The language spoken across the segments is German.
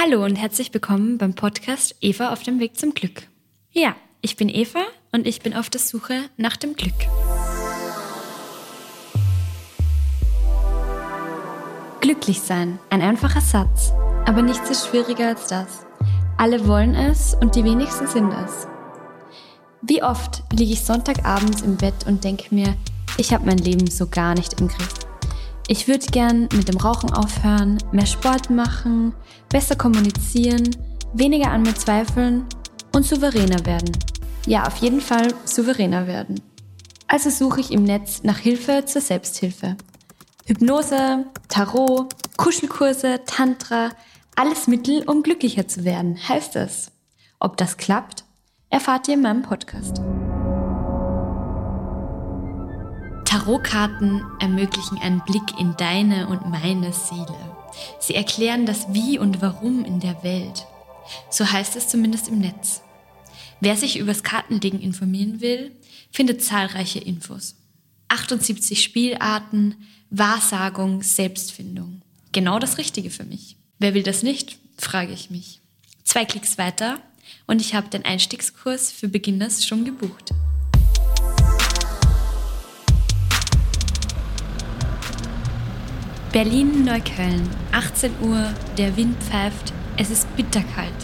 Hallo und herzlich willkommen beim Podcast Eva auf dem Weg zum Glück. Ja, ich bin Eva und ich bin auf der Suche nach dem Glück. Glücklich sein, ein einfacher Satz, aber nichts ist schwieriger als das. Alle wollen es und die wenigsten sind es. Wie oft liege ich Sonntagabends im Bett und denke mir, ich habe mein Leben so gar nicht im Griff. Ich würde gern mit dem Rauchen aufhören, mehr Sport machen, besser kommunizieren, weniger an mir zweifeln und souveräner werden. Ja, auf jeden Fall souveräner werden. Also suche ich im Netz nach Hilfe zur Selbsthilfe. Hypnose, Tarot, Kuschelkurse, Tantra, alles Mittel, um glücklicher zu werden, heißt es. Ob das klappt, erfahrt ihr in meinem Podcast. Tarotkarten ermöglichen einen Blick in deine und meine Seele. Sie erklären das Wie und Warum in der Welt. So heißt es zumindest im Netz. Wer sich übers Kartenlegen informieren will, findet zahlreiche Infos. 78 Spielarten, Wahrsagung, Selbstfindung. Genau das Richtige für mich. Wer will das nicht, frage ich mich. Zwei Klicks weiter und ich habe den Einstiegskurs für Beginners schon gebucht. Berlin-Neukölln, 18 Uhr, der Wind pfeift, es ist bitterkalt.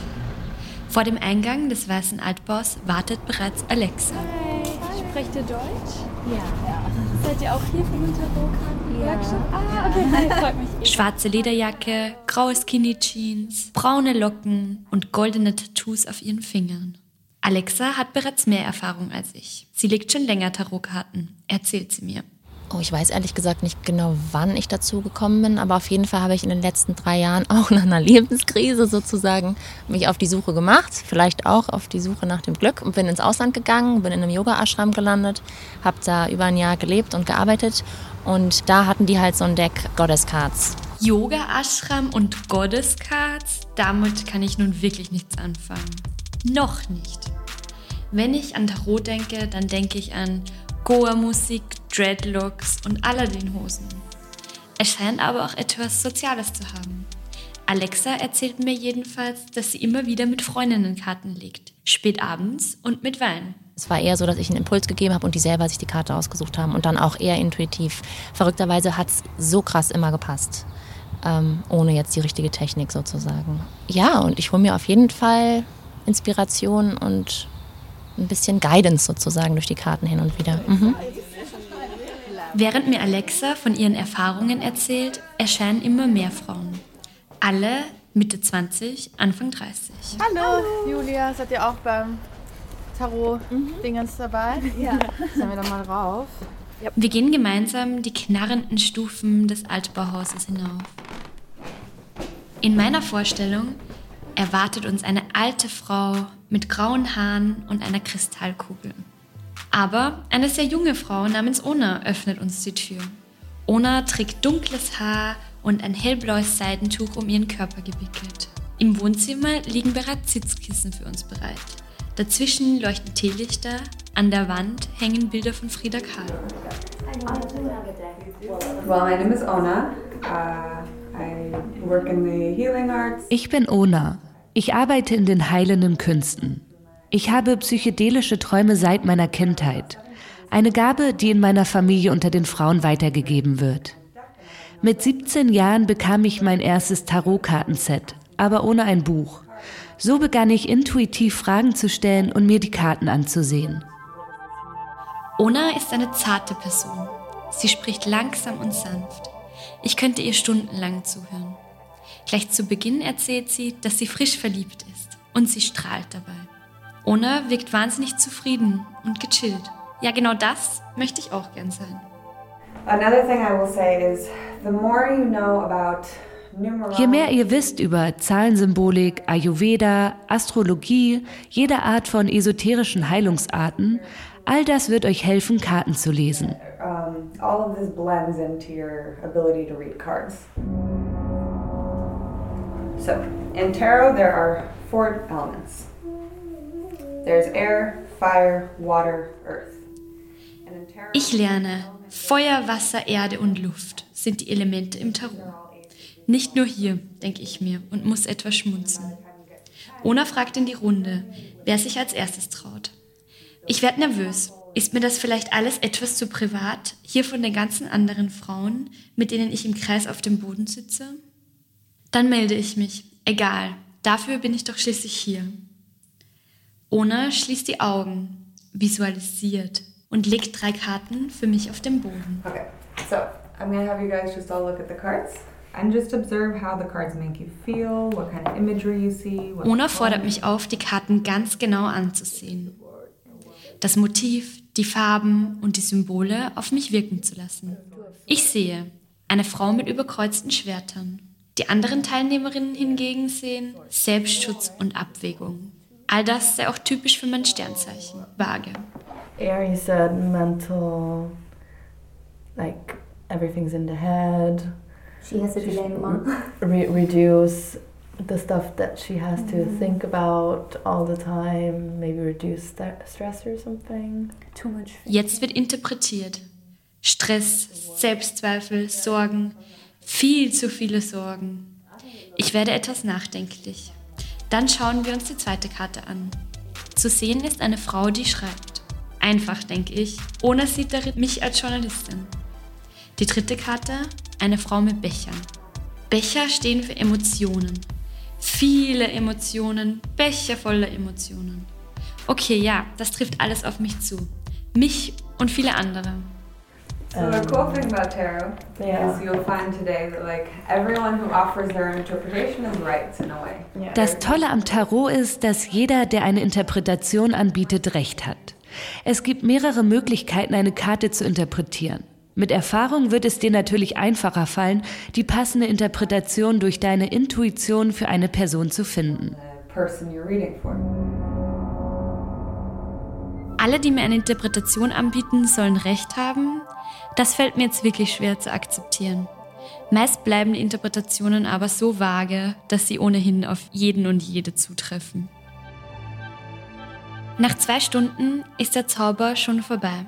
Vor dem Eingang des weißen Altbaus wartet bereits Alexa. Hi, sprecht ihr Deutsch? Ja. ja. Seid ihr auch hier für den Tarotkarten? Ja. Ah, okay, Hi, freut mich. Schwarze Lederjacke, graue Skinny Jeans, braune Locken und goldene Tattoos auf ihren Fingern. Alexa hat bereits mehr Erfahrung als ich. Sie legt schon länger Tarotkarten, erzählt sie mir. Oh, ich weiß ehrlich gesagt nicht genau, wann ich dazu gekommen bin, aber auf jeden Fall habe ich in den letzten drei Jahren auch nach einer Lebenskrise sozusagen mich auf die Suche gemacht, vielleicht auch auf die Suche nach dem Glück und bin ins Ausland gegangen, bin in einem Yoga-Ashram gelandet, habe da über ein Jahr gelebt und gearbeitet und da hatten die halt so ein Deck Goddess Cards. Yoga-Ashram und Goddess Cards, damit kann ich nun wirklich nichts anfangen. Noch nicht. Wenn ich an Tarot denke, dann denke ich an Goa-Musik, Dreadlocks und Aladdin-Hosen. Es scheint aber auch etwas Soziales zu haben. Alexa erzählt mir jedenfalls, dass sie immer wieder mit Freundinnen Karten legt. Spät abends und mit Wein. Es war eher so, dass ich einen Impuls gegeben habe und die selber sich die Karte ausgesucht haben und dann auch eher intuitiv. Verrückterweise hat es so krass immer gepasst, ähm, ohne jetzt die richtige Technik sozusagen. Ja, und ich hole mir auf jeden Fall Inspiration und ein bisschen Guidance sozusagen durch die Karten hin und wieder. Mhm. Während mir Alexa von ihren Erfahrungen erzählt, erscheinen immer mehr Frauen. Alle Mitte 20, Anfang 30. Hallo, Hallo. Julia, seid ihr auch beim Tarot-Dingens mhm. dabei? Ja. Sollen wir da mal drauf? Ja. Wir gehen gemeinsam die knarrenden Stufen des Altbauhauses hinauf. In meiner Vorstellung erwartet uns eine alte Frau mit grauen Haaren und einer Kristallkugel. Aber eine sehr junge Frau namens Ona öffnet uns die Tür. Ona trägt dunkles Haar und ein hellblaues Seidentuch um ihren Körper gewickelt. Im Wohnzimmer liegen bereits Sitzkissen für uns bereit. Dazwischen leuchten Teelichter, an der Wand hängen Bilder von Frida Kahlo. Well, my name is Ona. Uh, ich bin Ona. Ich arbeite in den heilenden Künsten. Ich habe psychedelische Träume seit meiner Kindheit. Eine Gabe, die in meiner Familie unter den Frauen weitergegeben wird. Mit 17 Jahren bekam ich mein erstes Tarotkartenset, aber ohne ein Buch. So begann ich intuitiv Fragen zu stellen und mir die Karten anzusehen. Ona ist eine zarte Person. Sie spricht langsam und sanft. Ich könnte ihr stundenlang zuhören. Gleich zu Beginn erzählt sie, dass sie frisch verliebt ist und sie strahlt dabei. Ona wirkt wahnsinnig zufrieden und gechillt. Ja, genau das möchte ich auch gern sein. Je mehr ihr wisst über Zahlensymbolik, Ayurveda, Astrologie, jede Art von esoterischen Heilungsarten, all das wird euch helfen, Karten zu lesen all of this blends into your ability to read cards. So, in tarot, there are four elements there's air, fire, water, earth. Ich lerne, Feuer, Wasser, Erde und Luft sind die Elemente im Tarot. Nicht nur hier, denke ich mir und muss etwas schmunzeln. Ona fragt in die Runde, wer sich als erstes traut. Ich werde nervös. Ist mir das vielleicht alles etwas zu privat, hier von den ganzen anderen Frauen, mit denen ich im Kreis auf dem Boden sitze? Dann melde ich mich. Egal, dafür bin ich doch schließlich hier. Ona schließt die Augen, visualisiert und legt drei Karten für mich auf den Boden. Okay, so I'm gonna have you guys just all look at the cards and just observe how the cards make you feel, what kind of imagery you see. Ona fordert mich auf, die Karten ganz genau anzusehen. Das Motiv, die Farben und die Symbole auf mich wirken zu lassen. Ich sehe eine Frau mit überkreuzten Schwertern. Die anderen Teilnehmerinnen hingegen sehen Selbstschutz und Abwägung. All das sei auch typisch für mein Sternzeichen, Waage. Aries said mental, like everything's in the head. She has a dilemma. Re- reduce the stuff that she has to think about all the time. Maybe reduce st- stress or something. Too much. Jetzt wird interpretiert. Stress, Selbstzweifel, Sorgen, viel zu viele Sorgen. Ich werde etwas nachdenklich. Dann schauen wir uns die zweite Karte an. Zu sehen ist eine Frau, die schreibt. Einfach, denke ich. Ona sieht darin mich als Journalistin. Die dritte Karte, eine Frau mit Bechern. Becher stehen für Emotionen. Viele Emotionen, Becher voller Emotionen. Okay, ja, das trifft alles auf mich zu. Mich und viele andere. So the cool thing about tarot Yeah. is you'll find today that like everyone who offers their interpretation is right in a way. Das Tolle am Tarot ist, dass jeder, der eine Interpretation anbietet, recht hat. Es gibt mehrere Möglichkeiten, eine Karte zu interpretieren. Mit Erfahrung wird es dir natürlich einfacher fallen, die passende Interpretation durch deine Intuition für eine Person zu finden. Alle, die mir eine Interpretation anbieten, sollen recht haben. Das fällt mir jetzt wirklich schwer zu akzeptieren. Meist bleiben die Interpretationen aber so vage, dass sie ohnehin auf jeden und jede zutreffen. Nach zwei Stunden ist der Zauber schon vorbei.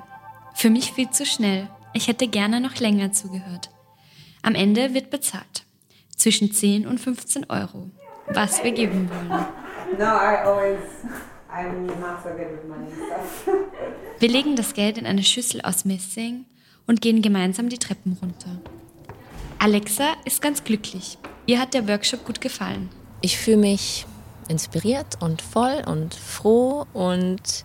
Für mich viel zu schnell. Ich hätte gerne noch länger zugehört. Am Ende wird bezahlt. Zwischen 10 und 15 Euro. Was wir geben wollen. No, I always I'm not so good with money stuff. Wir legen das Geld in eine Schüssel aus Messing und gehen gemeinsam die Treppen runter. Alexa ist ganz glücklich. Ihr hat der Workshop gut gefallen. Ich fühle mich inspiriert und voll und froh und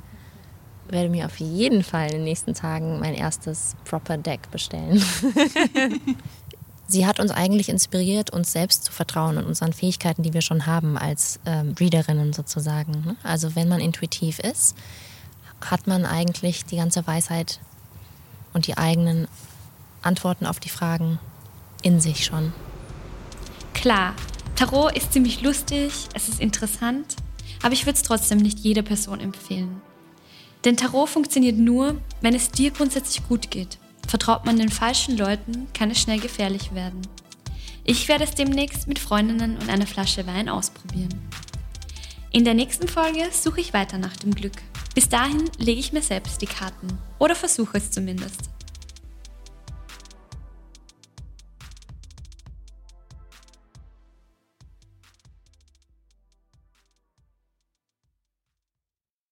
werde mir auf jeden Fall in den nächsten Tagen mein erstes Proper Deck bestellen. Sie hat uns eigentlich inspiriert, uns selbst zu vertrauen und unseren Fähigkeiten, die wir schon haben als ähm, Readerinnen sozusagen. ne? Also wenn man intuitiv ist, hat man eigentlich die ganze Weisheit und die eigenen Antworten auf die Fragen in sich schon. Klar, Tarot ist ziemlich lustig, es ist interessant, aber ich würde es trotzdem nicht jeder Person empfehlen. Denn Tarot funktioniert nur, wenn es dir grundsätzlich gut geht. Vertraut man den falschen Leuten, kann es schnell gefährlich werden. Ich werde es demnächst mit Freundinnen und einer Flasche Wein ausprobieren. In der nächsten Folge suche ich weiter nach dem Glück. Bis dahin lege ich mir selbst die Karten. Oder versuche es zumindest.